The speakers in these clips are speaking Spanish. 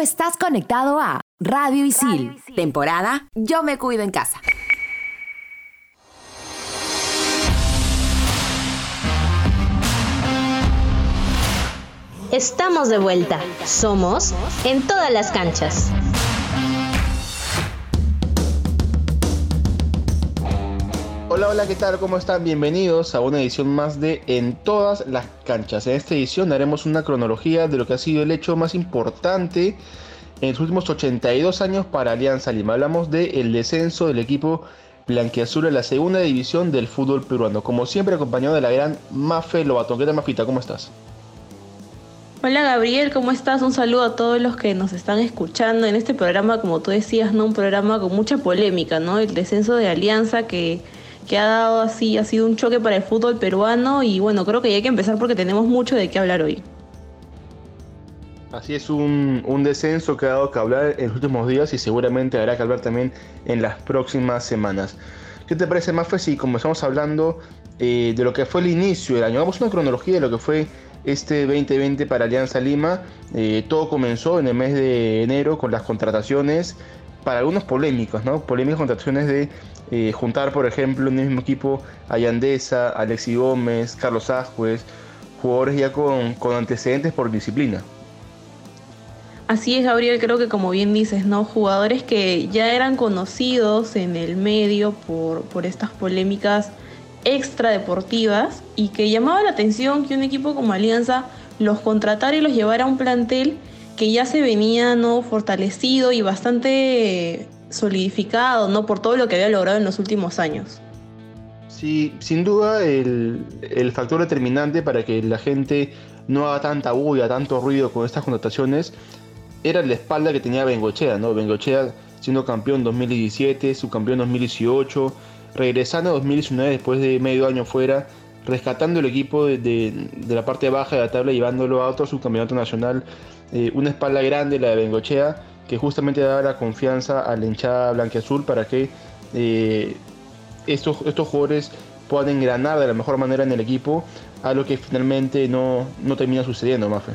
estás conectado a Radio Isil, temporada Yo me cuido en casa. Estamos de vuelta. Somos en todas las canchas. Hola, hola, ¿qué tal? ¿Cómo están? Bienvenidos a una edición más de En todas las canchas. En esta edición haremos una cronología de lo que ha sido el hecho más importante en los últimos 82 años para Alianza Lima. Hablamos del descenso del equipo blanquiazul a la segunda división del fútbol peruano. Como siempre, acompañado de la gran Mafe Lobato. ¿Qué tal, Mafita? ¿Cómo estás? Hola Gabriel, ¿cómo estás? Un saludo a todos los que nos están escuchando en este programa, como tú decías, ¿no? Un programa con mucha polémica, ¿no? El descenso de Alianza que, que ha dado así, ha sido un choque para el fútbol peruano y bueno, creo que ya hay que empezar porque tenemos mucho de qué hablar hoy. Así es un, descenso que ha dado que hablar en los últimos días y seguramente habrá que hablar también en las próximas semanas. ¿Qué te parece, Mafe, si comenzamos hablando eh, de lo que fue el inicio del año? A una cronología de lo que fue este 2020 para Alianza Lima. Eh, todo comenzó en el mes de enero con las contrataciones, para algunos polémicos, ¿no? Polémicas contrataciones de eh, juntar, por ejemplo, en el mismo equipo a Yandesa, Alexi Gómez, Carlos Ascuez, jugadores ya con, con antecedentes por disciplina. Así es, Gabriel, creo que como bien dices, ¿no? Jugadores que ya eran conocidos en el medio por, por estas polémicas extradeportivas y que llamaba la atención que un equipo como Alianza los contratara y los llevara a un plantel que ya se venía ¿no? fortalecido y bastante solidificado ¿no? por todo lo que había logrado en los últimos años. Sí, sin duda el, factor determinante para que la gente no haga tanta bulla, tanto ruido con estas contrataciones era la espalda que tenía Bengochea, ¿no? Bengochea siendo campeón 2017, subcampeón 2018, regresando a 2019 después de medio año fuera, rescatando el equipo de, la parte baja de la tabla, llevándolo a otro subcampeonato nacional. Eh, una espalda grande, la de Bengochea, que justamente daba la confianza a la hinchada blanqueazul para que eh, estos, estos jugadores puedan engranar de la mejor manera en el equipo, a lo que finalmente no, no termina sucediendo, Mafe.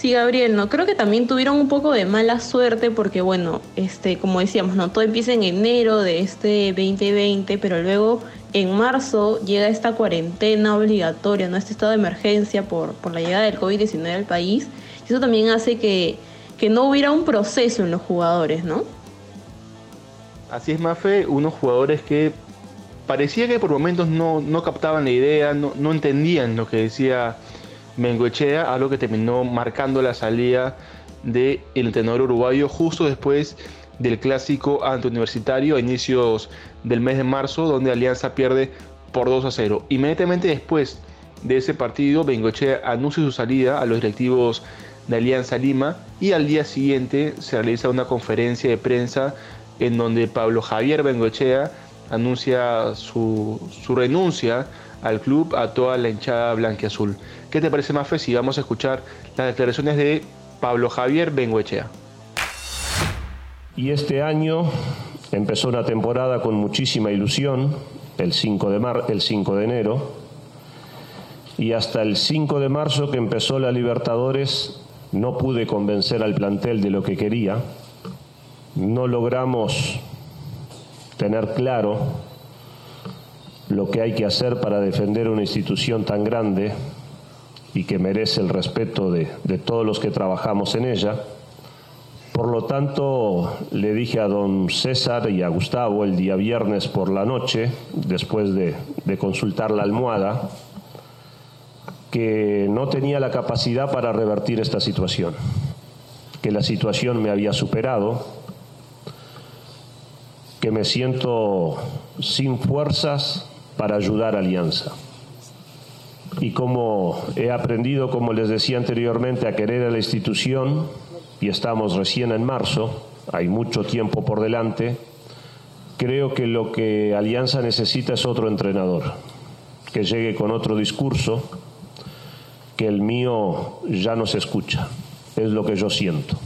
Sí, Gabriel, no creo que también tuvieron un poco de mala suerte porque bueno, este, como decíamos, no todo empieza en enero de este 2020, pero luego en marzo llega esta cuarentena obligatoria, no este estado de emergencia por, por la llegada del COVID-19 al país. Y eso también hace que, que no hubiera un proceso en los jugadores, ¿no? Así es, Mafe, unos jugadores que parecía que por momentos no, no captaban la idea, no, no entendían lo que decía Mengoechea, algo que terminó marcando la salida del entrenador uruguayo justo después del clásico antiuniversitario a inicios del mes de marzo, donde Alianza pierde por 2 a 0. Inmediatamente después de ese partido, Bengochea anuncia su salida a los directivos de Alianza Lima y al día siguiente se realiza una conferencia de prensa en donde Pablo Javier Bengochea anuncia su, su renuncia al club, a toda la hinchada blanquiazul. ¿Qué te parece, Mafe, si vamos a escuchar las declaraciones de Pablo Javier Benguechea? Y este año empezó una temporada con muchísima ilusión, el 5 de, mar, el 5 de enero, y hasta el 5 de marzo que empezó la Libertadores no pude convencer al plantel de lo que quería, no logramos tener claro lo que hay que hacer para defender una institución tan grande y que merece el respeto de, todos los que trabajamos en ella. Por lo tanto, le dije a don César y a Gustavo el día viernes por la noche, después de, de consultar la almohada, que no tenía la capacidad para revertir esta situación, que la situación me había superado, que me siento sin fuerzas para ayudar a Alianza. Y como he aprendido, como les decía anteriormente, a querer a la institución, y estamos recién en marzo, hay mucho tiempo por delante, creo que lo que Alianza necesita es otro entrenador, que llegue con otro discurso, que el mío ya no se escucha, es lo que yo siento.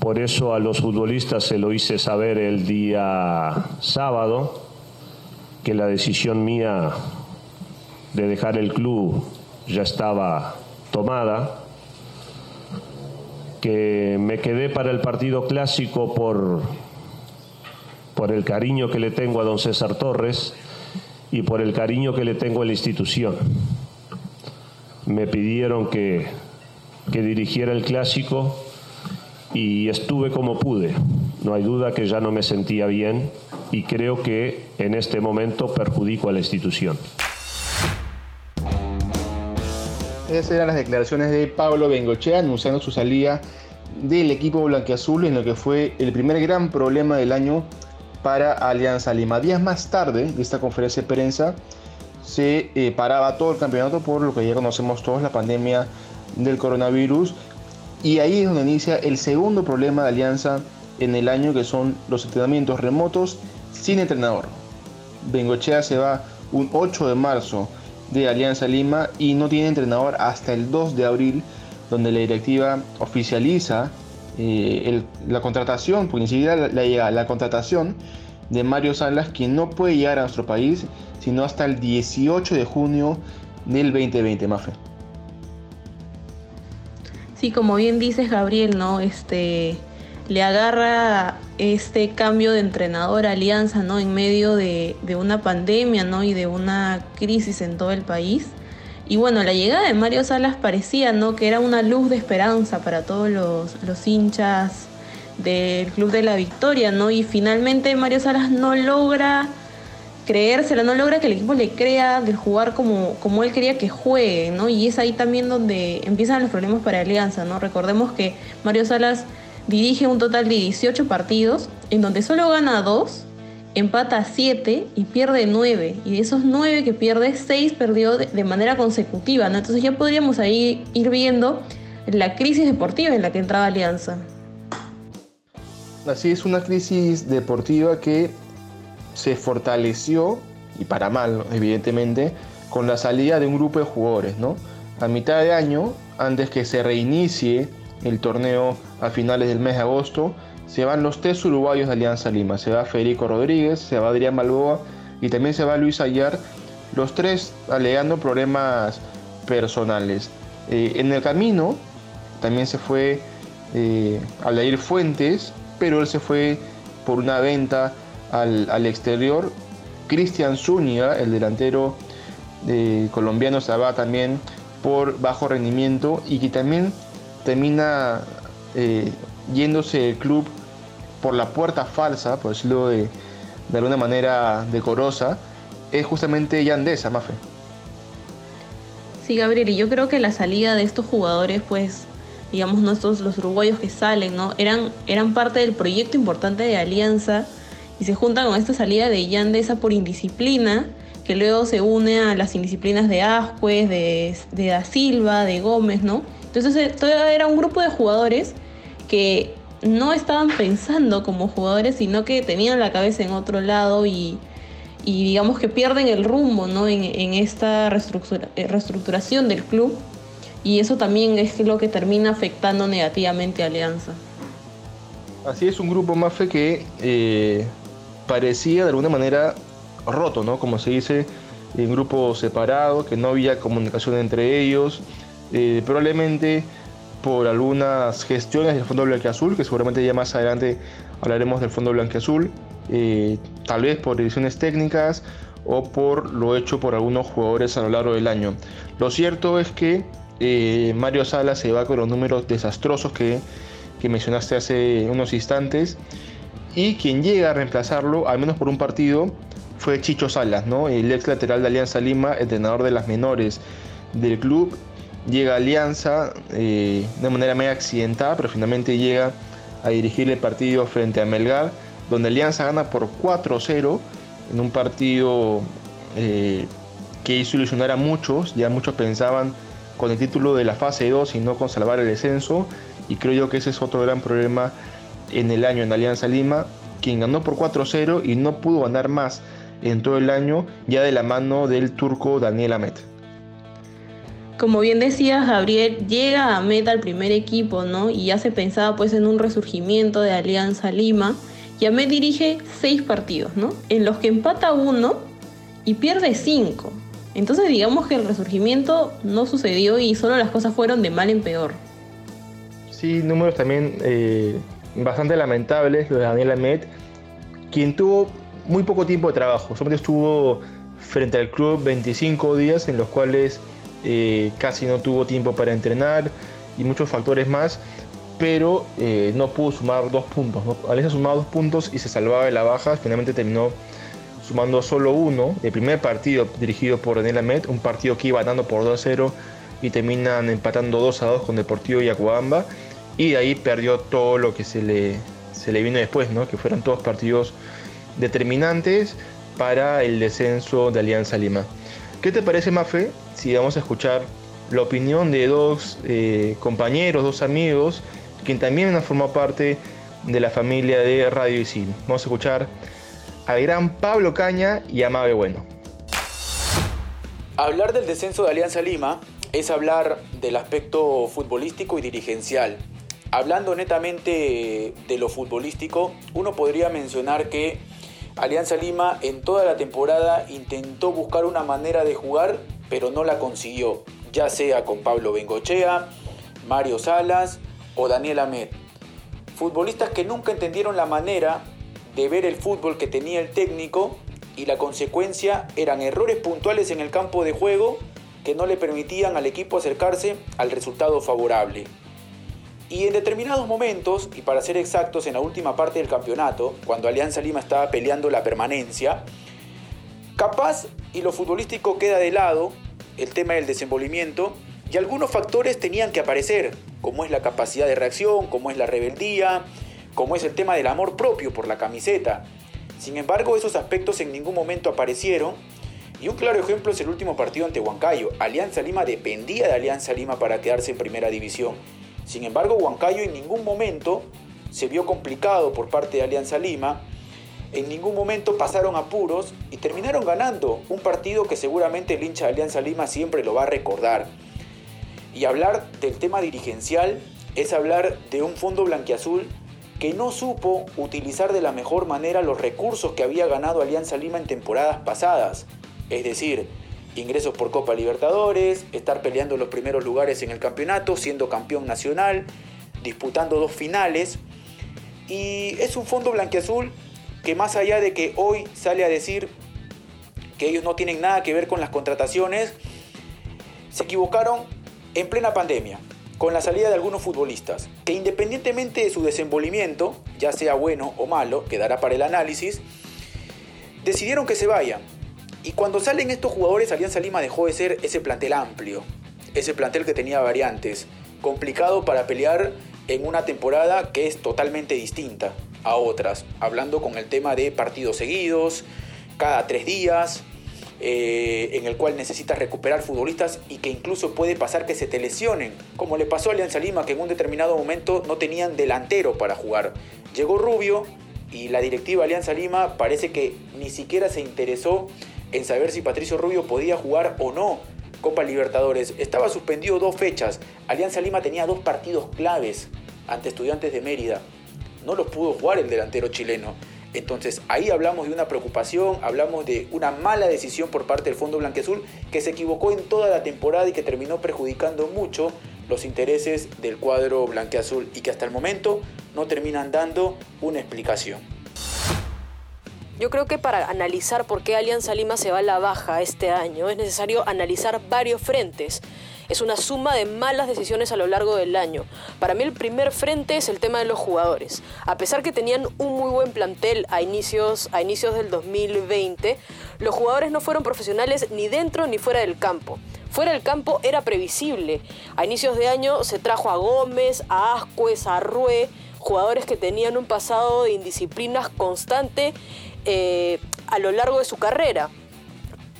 Por eso a los futbolistas se lo hice saber el día sábado, que la decisión mía de dejar el club ya estaba tomada, que me quedé para el partido clásico por, por el cariño que le tengo a don César Torres y por el cariño que le tengo a la institución. Me pidieron que, que dirigiera el clásico y estuve como pude. No hay duda que ya no me sentía bien y creo que en este momento perjudico a la institución. Esas eran las declaraciones de Pablo Bengochea anunciando su salida del equipo blanqueazul en lo que fue el primer gran problema del año para Alianza Lima. Días más tarde de esta conferencia de prensa se eh, paraba todo el campeonato por lo que ya conocemos todos, la pandemia del coronavirus. Y ahí es donde inicia el segundo problema de Alianza en el año, que son los entrenamientos remotos sin entrenador. Bengochea se va un 8 de marzo de Alianza Lima y no tiene entrenador hasta el 2 de abril, donde la directiva oficializa eh, la contratación, porque ni la, contratación de Mario Salas, quien no puede llegar a nuestro país sino hasta el 18 de junio del 2020, Mafe. Sí, como bien dices, Gabriel, ¿no? Este le agarra este cambio de entrenador Alianza, ¿no? En medio de, una pandemia, ¿no? Y de una crisis en todo el país. Y bueno, la llegada de Mario Salas parecía, ¿no? Que era una luz de esperanza para todos los, hinchas del Club de la Victoria, ¿no? Y finalmente Mario Salas no logra creérsela, no logra que el equipo le crea de jugar como, como él quería que juegue, ¿no? Y es ahí también donde empiezan los problemas para Alianza, ¿no? Recordemos que Mario Salas dirige un total de 18 partidos, en donde solo gana 2, empata 7 y pierde 9. Y de esos 9 que pierde, 6 perdió de, manera consecutiva. ¿no? Entonces ya podríamos ahí ir viendo la crisis deportiva en la que entraba Alianza. Así es una crisis deportiva que se fortaleció, y para mal, evidentemente, con la salida de un grupo de jugadores, ¿no? A mitad de año, antes que se reinicie el torneo a finales del mes de agosto, se van los tres uruguayos de Alianza Lima. Se va Federico Rodríguez, se va Adrián Balboa y también se va Luis Ayar, los tres alegando problemas personales. Eh, en el camino también se fue eh, Fuentes, pero él se fue por una venta al, exterior. Cristian Zúñiga, el delantero eh, colombiano, se va también por bajo rendimiento y que también termina eh, yéndose el club por la puerta falsa, por decirlo de, alguna manera decorosa, es justamente Yandesa, Mafe. Sí, Gabriel, y yo creo que la salida de estos jugadores, pues, digamos, nuestros los uruguayos que salen, ¿no? Eran, eran parte del proyecto importante de Alianza y se juntan con esta salida de Yandesa por indisciplina, que luego se une a las indisciplinas de Ascuez, de, Da Silva, de Gómez, ¿no? Entonces eh, era un grupo de jugadores que no estaban pensando como jugadores, sino que tenían la cabeza en otro lado y, digamos que pierden el rumbo ¿no? en, esta eh, reestructuración del club. Y eso también es lo que termina afectando negativamente a Alianza. Así es, un grupo Mafe que eh, parecía de alguna manera roto, ¿no? Como se dice, en grupo separado, que no había comunicación entre ellos, eh, probablemente por algunas gestiones del Fondo Azul, que seguramente ya más adelante hablaremos del Fondo Blanqueazul, eh, tal vez por decisiones técnicas o por lo hecho por algunos jugadores a lo largo del año. Lo cierto es que eh, Mario Sala se va con los números desastrosos que, que mencionaste hace unos instantes y quien llega a reemplazarlo, al menos por un partido, fue Chicho Salas, ¿no? el ex lateral de Alianza Lima, entrenador de las menores del club. Llega Alianza eh, de manera medio accidentada, pero finalmente llega a dirigir el partido frente a Melgar, donde Alianza gana por 4-0 en un partido eh, que hizo ilusionar a muchos, ya muchos pensaban con el título de la fase 2 y no con salvar el descenso, y creo yo que ese es otro gran problema en el año en Alianza Lima, quien ganó por 4-0 y no pudo ganar más en todo el año, ya de la mano del turco Daniel Amet. Como bien decías, Gabriel llega a meta al primer equipo, ¿no? Y ya se pensaba pues en un resurgimiento de Alianza Lima. Y Ahmed dirige seis partidos, ¿no? En los que empata uno y pierde cinco. Entonces digamos que el resurgimiento no sucedió y solo las cosas fueron de mal en peor. Sí, números también eh, bastante lamentables, los de Daniel Ahmed, quien tuvo muy poco tiempo de trabajo. Solamente estuvo frente al club 25 días en los cuales eh, casi no tuvo tiempo para entrenar y muchos factores más, pero eh, no pudo sumar dos puntos. ¿no? Sumaba dos puntos y se salvaba de la baja, finalmente terminó sumando solo uno. El primer partido dirigido por Daniel Ahmed, un partido que iba ganando por 2-0 y terminan empatando 2-2 con Deportivo Yacuamba y de ahí perdió todo lo que se le, se le vino después, ¿no? que fueron todos partidos determinantes para el descenso de Alianza Lima. ¿Qué te parece, Mafe, si vamos a escuchar la opinión de dos eh, compañeros, dos amigos, quien también han formado parte de la familia de Radio Isil? Vamos a escuchar al gran Pablo Caña y a Mabe Bueno. Hablar del descenso de Alianza Lima es hablar del aspecto futbolístico y dirigencial. Hablando netamente de lo futbolístico, uno podría mencionar que Alianza Lima en toda la temporada intentó buscar una manera de jugar, pero no la consiguió, ya sea con Pablo Bengochea, Mario Salas o Daniel Amet. Futbolistas que nunca entendieron la manera de ver el fútbol que tenía el técnico y la consecuencia eran errores puntuales en el campo de juego que no le permitían al equipo acercarse al resultado favorable. Y en determinados momentos, y para ser exactos en la última parte del campeonato, cuando Alianza Lima estaba peleando la permanencia, capaz y lo futbolístico queda de lado, el tema del desenvolvimiento, y algunos factores tenían que aparecer, como es la capacidad de reacción, como es la rebeldía, como es el tema del amor propio por la camiseta. Sin embargo, esos aspectos en ningún momento aparecieron, y un claro ejemplo es el último partido ante Huancayo. Alianza Lima dependía de Alianza Lima para quedarse en primera división sin embargo, Huancayo en ningún momento se vio complicado por parte de Alianza Lima, en ningún momento pasaron apuros y terminaron ganando un partido que seguramente el hincha de Alianza Lima siempre lo va a recordar. Y hablar del tema dirigencial es hablar de un fondo blanquiazul que no supo utilizar de la mejor manera los recursos que había ganado Alianza Lima en temporadas pasadas. Es decir, ingresos por Copa Libertadores, estar peleando los primeros lugares en el campeonato, siendo campeón nacional, disputando dos finales. Y es un fondo blanqueazul que más allá de que hoy sale a decir que ellos no tienen nada que ver con las contrataciones, se equivocaron en plena pandemia, con la salida de algunos futbolistas, que independientemente de su desenvolvimiento, ya sea bueno o malo, quedará para el análisis, decidieron que se vayan y cuando salen estos jugadores, Alianza Lima dejó de ser ese plantel amplio, ese plantel que tenía variantes, complicado para pelear en una temporada que es totalmente distinta a otras, hablando con el tema de partidos seguidos, cada tres días, eh, en el cual necesitas recuperar futbolistas y que incluso puede pasar que se te lesionen, como le pasó a Alianza Lima, que en un determinado momento no tenían delantero para jugar. Llegó Rubio y la directiva Alianza Lima parece que ni siquiera se interesó en saber si Patricio Rubio podía jugar o no Copa Libertadores. Estaba suspendido dos fechas. Alianza Lima tenía dos partidos claves ante estudiantes de Mérida. No los pudo jugar el delantero chileno. Entonces ahí hablamos de una preocupación, hablamos de una mala decisión por parte del Fondo Blanqueazul que se equivocó en toda la temporada y que terminó perjudicando mucho los intereses del cuadro blanqueazul y que hasta el momento no terminan dando una explicación. Yo creo que para analizar por qué Alianza Lima se va a la baja este año es necesario analizar varios frentes. Es una suma de malas decisiones a lo largo del año. Para mí el primer frente es el tema de los jugadores. A pesar que tenían un muy buen plantel a inicios, a inicios del 2020, los jugadores no fueron profesionales ni dentro ni fuera del campo. Fuera del campo era previsible. A inicios de año se trajo a Gómez, a Ascuez, a Rue, jugadores que tenían un pasado de indisciplinas constante eh, a lo largo de su carrera.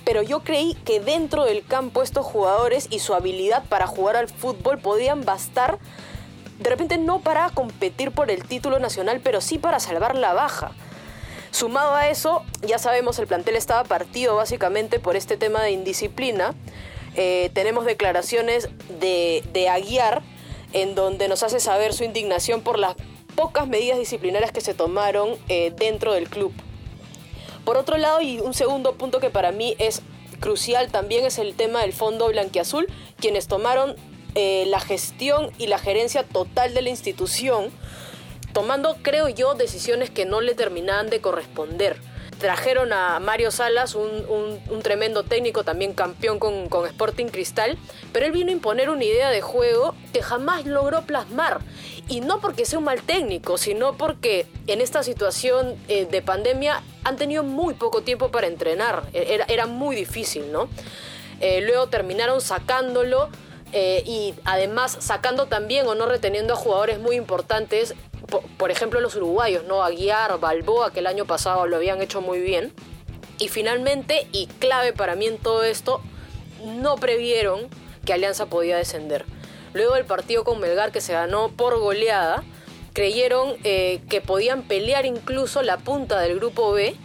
Pero yo creí que dentro del campo estos jugadores y su habilidad para jugar al fútbol podían bastar, de repente no para competir por el título nacional, pero sí para salvar la baja. Sumado a eso, ya sabemos, el plantel estaba partido básicamente por este tema de indisciplina. Eh, tenemos declaraciones de, Aguiar, en donde nos hace saber su indignación por las pocas medidas disciplinarias que se tomaron eh, dentro del club. Por otro lado, y un segundo punto que para mí es crucial también es el tema del fondo blanquiazul, quienes tomaron eh, la gestión y la gerencia total de la institución, tomando, creo yo, decisiones que no le terminaban de corresponder. Trajeron a Mario Salas, un, tremendo técnico, también campeón con, Sporting Cristal, pero él vino a imponer una idea de juego que jamás logró plasmar. Y no porque sea un mal técnico, sino porque en esta situación eh, de pandemia han tenido muy poco tiempo para entrenar. E, era, muy difícil, ¿no? Eh, luego terminaron sacándolo eh, y además sacando también o no reteniendo a jugadores muy importantes por, ejemplo, los uruguayos, ¿no? Aguiar, Balboa, que el año pasado lo habían hecho muy bien. Y finalmente, y clave para mí en todo esto, no previeron que Alianza podía descender. Luego del partido con Melgar, que se ganó por goleada, creyeron eh, que podían pelear incluso la punta del grupo B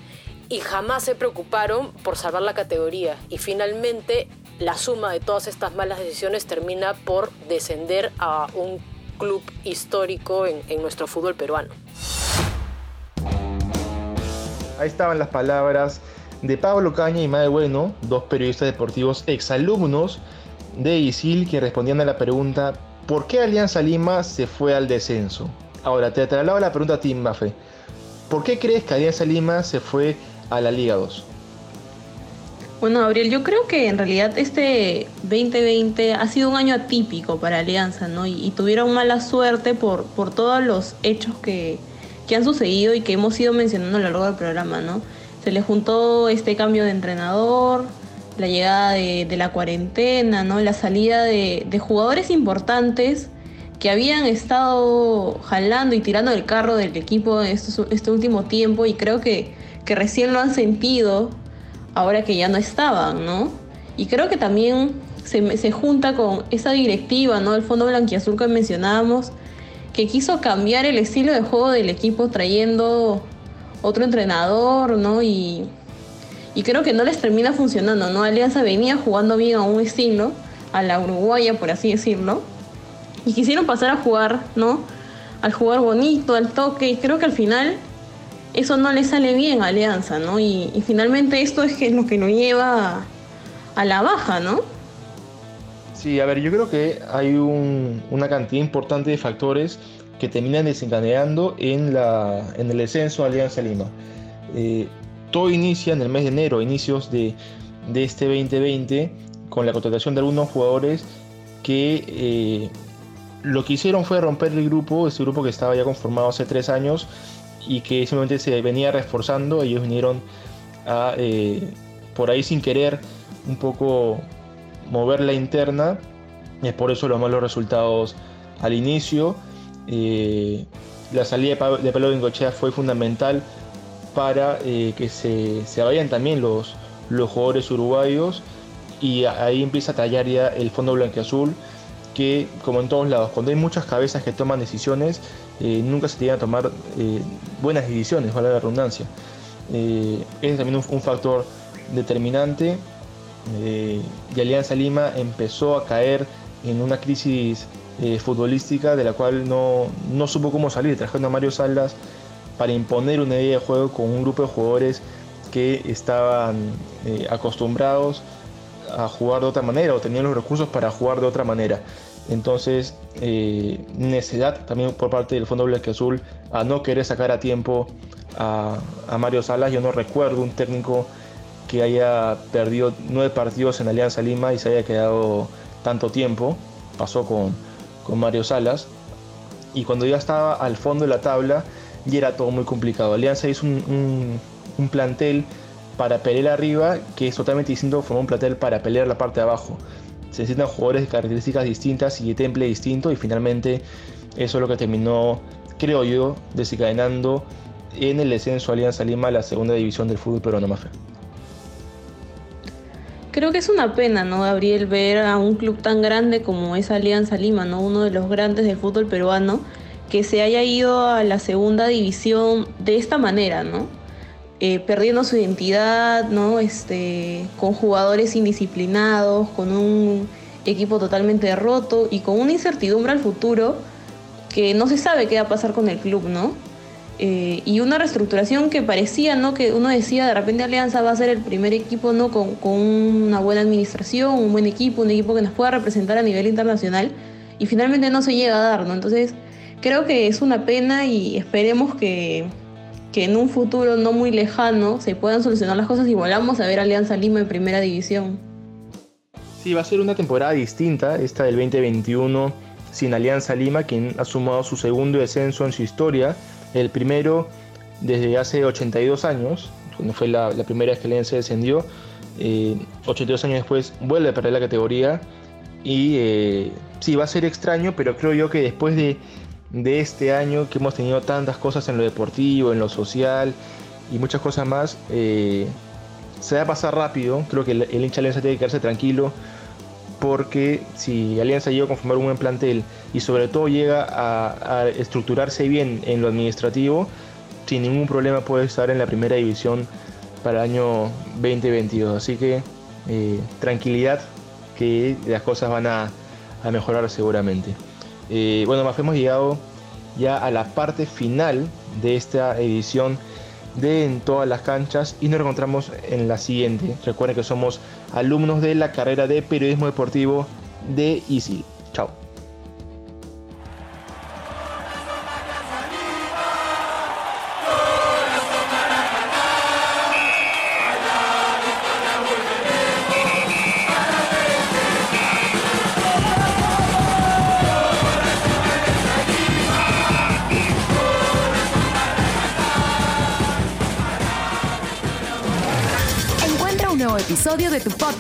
y jamás se preocuparon por salvar la categoría. Y finalmente la suma de todas estas malas decisiones termina por descender a un club histórico en, nuestro fútbol peruano. Ahí estaban las palabras de Pablo Caña y Mae Bueno, dos periodistas deportivos exalumnos de ISIL que respondían a la pregunta ¿por qué Alianza Lima se fue al descenso? Ahora, te traslado la pregunta a ti, Mafe. ¿Por qué crees que Alianza Lima se fue a la Liga 2? Bueno, Gabriel, yo creo que en realidad este 2020 ha sido un año atípico para Alianza, ¿no? Y, tuvieron mala suerte por, por todos los hechos que, han sucedido y que hemos ido mencionando a lo largo del programa, ¿no? Se le juntó este cambio de entrenador, la llegada de, la cuarentena, ¿no? La salida de, jugadores importantes que habían estado jalando y tirando el carro del equipo este, último tiempo y creo que, que recién lo han sentido ahora que ya no estaban, ¿no? Y creo que también se, se junta con esa directiva, ¿no? El Fondo Blanquiazul que mencionábamos, que quiso cambiar el estilo de juego del equipo trayendo otro entrenador, ¿no? Y, y creo que no les termina funcionando, ¿no? Alianza venía jugando bien a un estilo, a la uruguaya, por así decirlo, y quisieron pasar a jugar, ¿no? Al jugar bonito, al toque, y creo que al final eso no le sale bien a Alianza, ¿no? Y, finalmente esto es lo que nos lleva a, la baja, ¿no? Sí, a ver, yo creo que hay una cantidad importante de factores que terminan desencadenando en, la, el descenso de Alianza Lima. Eh, todo inicia en el mes de enero, inicios de, este 2020, con la contratación de algunos jugadores que eh, lo que hicieron fue romper el grupo, ese grupo que estaba ya conformado hace tres años, y que simplemente se venía reforzando. Ellos vinieron a, eh, por ahí sin querer, un poco mover la interna. Es por eso los malos resultados al inicio. Eh, la salida de Pablo Bengochea fue fundamental para eh, que se, se, vayan también los, los jugadores uruguayos y ahí empieza a tallar ya el fondo blanqueazul que como en todos lados, cuando hay muchas cabezas que toman decisiones, eh, nunca se tienen a tomar eh, buenas decisiones, vale la redundancia. Eh, es también un, factor determinante y Alianza Lima empezó a caer en una crisis futbolística de la cual no, no, supo cómo salir. Trajeron a Mario Salas para imponer una idea de juego con un grupo de jugadores que estaban acostumbrados a jugar de otra manera o tenían los recursos para jugar de otra manera. Entonces, eh, necesidad también por parte del Fondo Blanque Azul a no querer sacar a tiempo a, Mario Salas. Yo no recuerdo un técnico que haya perdido nueve partidos en Alianza Lima y se haya quedado tanto tiempo. Pasó con, Mario Salas. Y cuando ya estaba al fondo de la tabla, ya era todo muy complicado. Alianza hizo un, un plantel para pelear arriba, que es totalmente distinto como un plantel para pelear la parte de abajo. Se necesitan jugadores de características distintas y de temple distinto y finalmente eso es lo que terminó, creo yo, desencadenando en el descenso Alianza Lima a la segunda división del fútbol peruano más Creo que es una pena, ¿no, Gabriel, ver a un club tan grande como es Alianza Lima, ¿no? Uno de los grandes del fútbol peruano, que se haya ido a la segunda división de esta manera, ¿no? Eh, perdiendo su identidad, ¿no? Este, con jugadores indisciplinados, con un equipo totalmente roto y con una incertidumbre al futuro que no se sabe qué va a pasar con el club, ¿no? eh, y una reestructuración que parecía, ¿no? Que uno decía, de repente Alianza va a ser el primer equipo, ¿no? Con, con una buena administración, un buen equipo, un equipo que nos pueda representar a nivel internacional, y finalmente no se llega a dar, ¿no? Entonces, creo que es una pena y esperemos que, que en un futuro no muy lejano se puedan solucionar las cosas y volvamos a ver Alianza Lima en primera división. Sí, va a ser una temporada distinta, esta del 2021, sin Alianza Lima, quien ha sumado su segundo descenso en su historia, el primero desde hace 82 años, cuando fue la, primera vez que Alianza descendió, 82 eh, años después vuelve a perder la categoría y eh, sí, va a ser extraño, pero creo yo que después de de este año que hemos tenido tantas cosas en lo deportivo, en lo social y muchas cosas más, eh, se va a pasar rápido. Creo que el, hincha Alianza tiene que quedarse tranquilo porque si Alianza llega a conformar un buen plantel y sobre todo llega a, estructurarse bien en lo administrativo, sin ningún problema puede estar en la primera división para el año 2022. Así que eh, tranquilidad que las cosas van a mejorar seguramente. Eh, bueno, más hemos llegado ya a la parte final de esta edición de En todas las canchas y nos encontramos en la siguiente. Recuerden que somos alumnos de la carrera de periodismo deportivo de ISIL.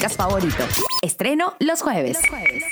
Favorito. Estreno los jueves. Los jueves.